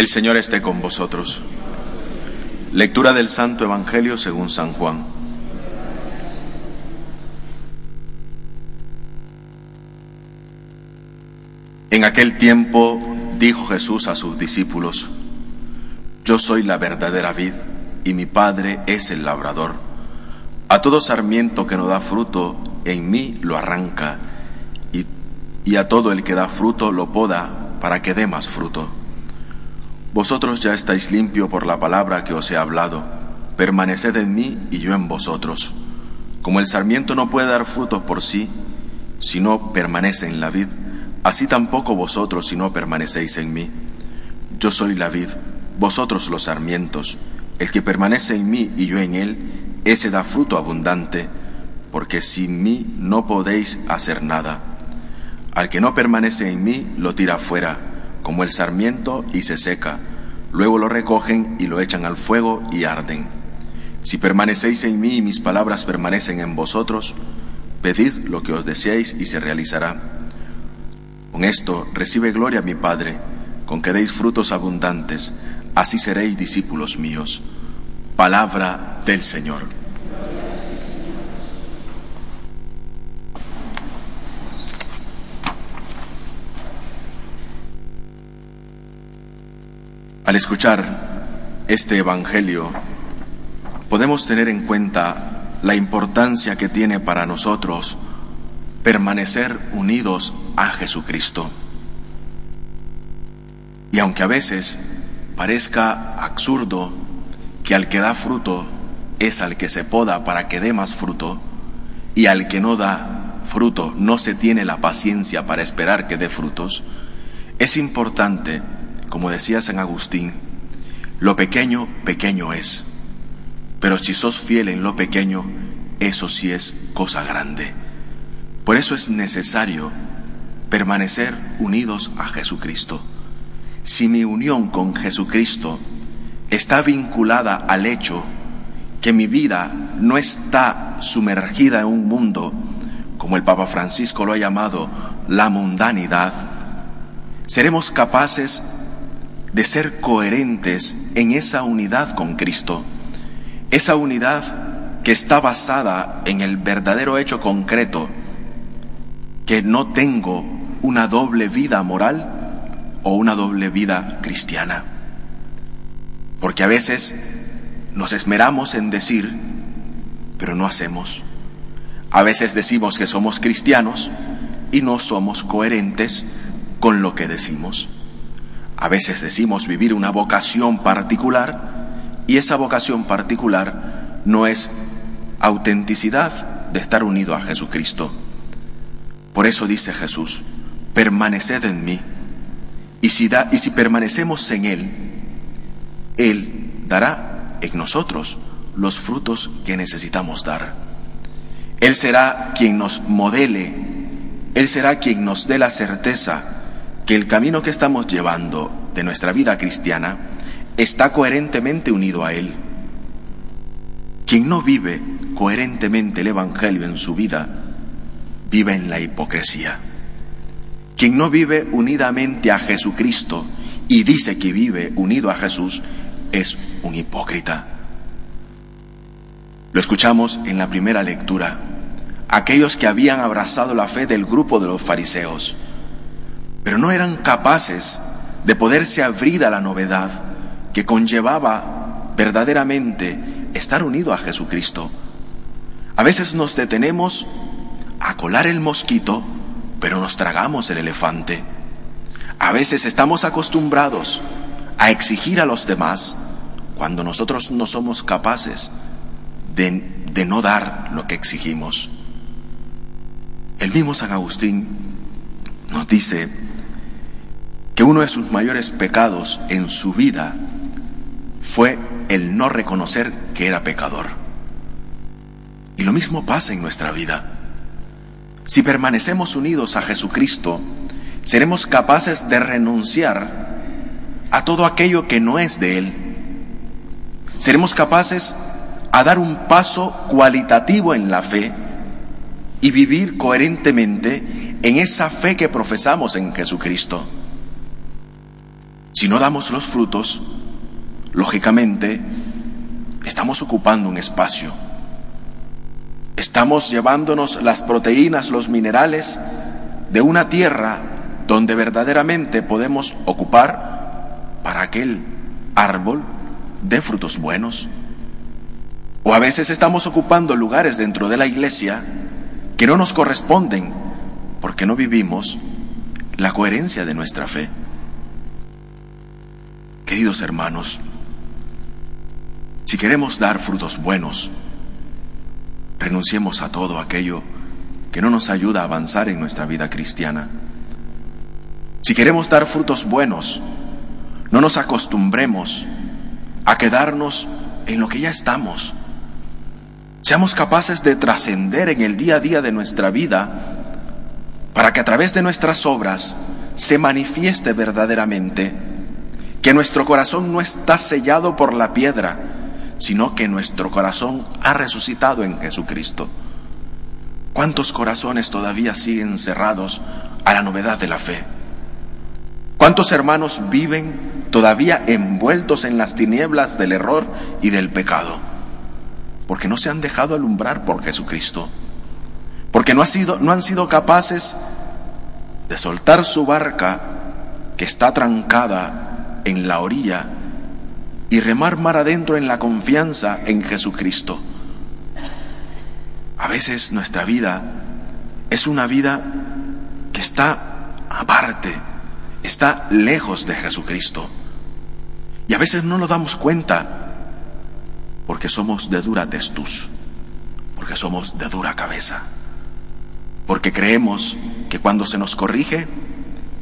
El Señor esté con vosotros. Lectura del Santo Evangelio según San Juan. En aquel tiempo dijo Jesús a sus discípulos, Yo soy la verdadera vid y mi Padre es el labrador. A todo sarmiento que no da fruto, en mí lo arranca, y, y a todo el que da fruto lo poda para que dé más fruto. Vosotros ya estáis limpio por la palabra que os he hablado. Permaneced en mí y yo en vosotros. Como el sarmiento no puede dar frutos por sí, si no permanece en la vid, así tampoco vosotros si no permanecéis en mí. Yo soy la vid, vosotros los sarmientos. El que permanece en mí y yo en él, ese da fruto abundante, porque sin mí no podéis hacer nada. Al que no permanece en mí, lo tira fuera como el sarmiento y se seca. Luego lo recogen y lo echan al fuego y arden. Si permanecéis en mí y mis palabras permanecen en vosotros, pedid lo que os deseéis y se realizará. Con esto recibe gloria mi Padre, con que deis frutos abundantes, así seréis discípulos míos. Palabra del Señor. Escuchar este Evangelio, podemos tener en cuenta la importancia que tiene para nosotros permanecer unidos a Jesucristo. Y aunque a veces parezca absurdo que al que da fruto es al que se poda para que dé más fruto, y al que no da fruto no se tiene la paciencia para esperar que dé frutos, es importante como decía San Agustín, lo pequeño, pequeño es. Pero si sos fiel en lo pequeño, eso sí es cosa grande. Por eso es necesario permanecer unidos a Jesucristo. Si mi unión con Jesucristo está vinculada al hecho que mi vida no está sumergida en un mundo, como el Papa Francisco lo ha llamado, la mundanidad, seremos capaces de ser coherentes en esa unidad con Cristo, esa unidad que está basada en el verdadero hecho concreto, que no tengo una doble vida moral o una doble vida cristiana. Porque a veces nos esmeramos en decir, pero no hacemos. A veces decimos que somos cristianos y no somos coherentes con lo que decimos. A veces decimos vivir una vocación particular y esa vocación particular no es autenticidad de estar unido a Jesucristo. Por eso dice Jesús, permaneced en mí. Y si, da, y si permanecemos en Él, Él dará en nosotros los frutos que necesitamos dar. Él será quien nos modele, Él será quien nos dé la certeza que el camino que estamos llevando de nuestra vida cristiana está coherentemente unido a Él. Quien no vive coherentemente el Evangelio en su vida, vive en la hipocresía. Quien no vive unidamente a Jesucristo y dice que vive unido a Jesús, es un hipócrita. Lo escuchamos en la primera lectura. Aquellos que habían abrazado la fe del grupo de los fariseos pero no eran capaces de poderse abrir a la novedad que conllevaba verdaderamente estar unido a Jesucristo. A veces nos detenemos a colar el mosquito, pero nos tragamos el elefante. A veces estamos acostumbrados a exigir a los demás cuando nosotros no somos capaces de, de no dar lo que exigimos. El mismo San Agustín nos dice que uno de sus mayores pecados en su vida fue el no reconocer que era pecador. Y lo mismo pasa en nuestra vida. Si permanecemos unidos a Jesucristo, seremos capaces de renunciar a todo aquello que no es de Él. Seremos capaces a dar un paso cualitativo en la fe y vivir coherentemente en esa fe que profesamos en Jesucristo. Si no damos los frutos, lógicamente estamos ocupando un espacio. Estamos llevándonos las proteínas, los minerales de una tierra donde verdaderamente podemos ocupar para aquel árbol de frutos buenos. O a veces estamos ocupando lugares dentro de la iglesia que no nos corresponden porque no vivimos la coherencia de nuestra fe. Queridos hermanos, si queremos dar frutos buenos, renunciemos a todo aquello que no nos ayuda a avanzar en nuestra vida cristiana. Si queremos dar frutos buenos, no nos acostumbremos a quedarnos en lo que ya estamos. Seamos capaces de trascender en el día a día de nuestra vida para que a través de nuestras obras se manifieste verdaderamente que nuestro corazón no está sellado por la piedra, sino que nuestro corazón ha resucitado en Jesucristo. ¿Cuántos corazones todavía siguen cerrados a la novedad de la fe? ¿Cuántos hermanos viven todavía envueltos en las tinieblas del error y del pecado? Porque no se han dejado alumbrar por Jesucristo. Porque no, sido, no han sido capaces de soltar su barca que está trancada en la orilla y remar mar adentro en la confianza en Jesucristo. A veces nuestra vida es una vida que está aparte, está lejos de Jesucristo. Y a veces no nos damos cuenta porque somos de dura testus, porque somos de dura cabeza, porque creemos que cuando se nos corrige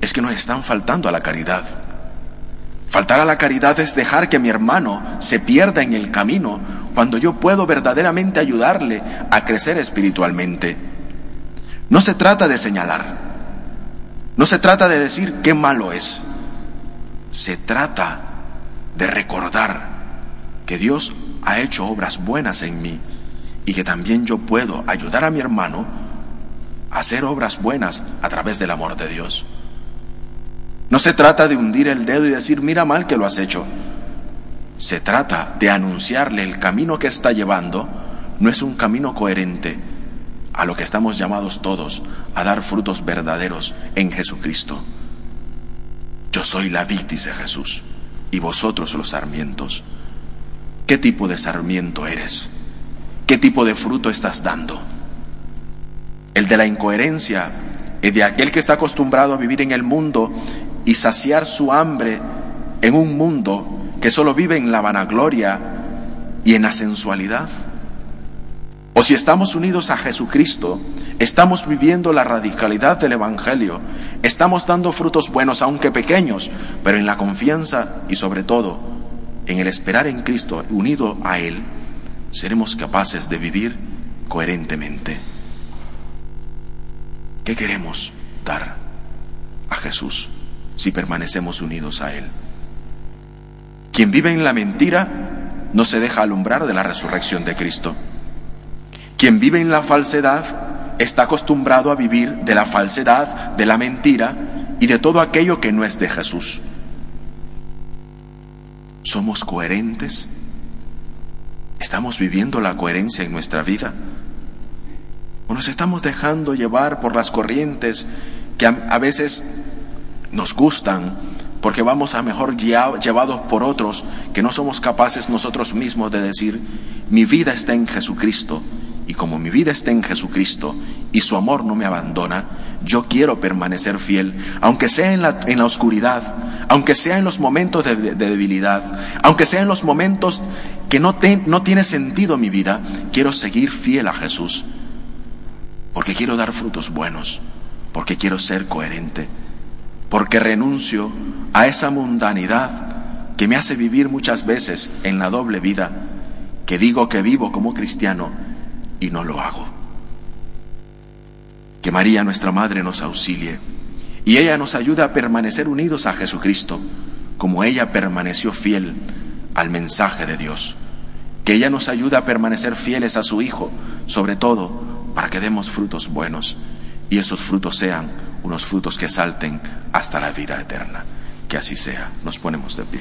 es que nos están faltando a la caridad. Faltar a la caridad es dejar que mi hermano se pierda en el camino cuando yo puedo verdaderamente ayudarle a crecer espiritualmente. No se trata de señalar, no se trata de decir qué malo es, se trata de recordar que Dios ha hecho obras buenas en mí y que también yo puedo ayudar a mi hermano a hacer obras buenas a través del amor de Dios. No se trata de hundir el dedo y decir, mira mal que lo has hecho. Se trata de anunciarle el camino que está llevando, no es un camino coherente a lo que estamos llamados todos a dar frutos verdaderos en Jesucristo. Yo soy la vid, dice Jesús, y vosotros los sarmientos. ¿Qué tipo de sarmiento eres? ¿Qué tipo de fruto estás dando? El de la incoherencia, el de aquel que está acostumbrado a vivir en el mundo y saciar su hambre en un mundo que solo vive en la vanagloria y en la sensualidad. O si estamos unidos a Jesucristo, estamos viviendo la radicalidad del Evangelio, estamos dando frutos buenos, aunque pequeños, pero en la confianza y sobre todo en el esperar en Cristo, unido a Él, seremos capaces de vivir coherentemente. ¿Qué queremos dar a Jesús? Si permanecemos unidos a Él. Quien vive en la mentira no se deja alumbrar de la resurrección de Cristo. Quien vive en la falsedad está acostumbrado a vivir de la falsedad, de la mentira y de todo aquello que no es de Jesús. ¿Somos coherentes? ¿Estamos viviendo la coherencia en nuestra vida? ¿O nos estamos dejando llevar por las corrientes que a, veces nos gustan, porque vamos a mejor llevados por otros que no somos capaces nosotros mismos de decir, mi vida está en Jesucristo, y como mi vida está en Jesucristo y su amor no me abandona, yo quiero permanecer fiel, aunque sea en la, en la oscuridad, aunque sea en los momentos de, debilidad, aunque sea en los momentos que no, no tiene sentido mi vida, quiero seguir fiel a Jesús, porque quiero dar frutos buenos, porque quiero ser coherente porque renuncio a esa mundanidad que me hace vivir muchas veces en la doble vida, que digo que vivo como cristiano y no lo hago. Que María, nuestra Madre, nos auxilie y ella nos ayude a permanecer unidos a Jesucristo, como ella permaneció fiel al mensaje de Dios. Que ella nos ayude a permanecer fieles a su Hijo, sobre todo para que demos frutos buenos y esos frutos sean unos frutos que salten hasta la vida eterna. Que así sea. Nos ponemos de pie.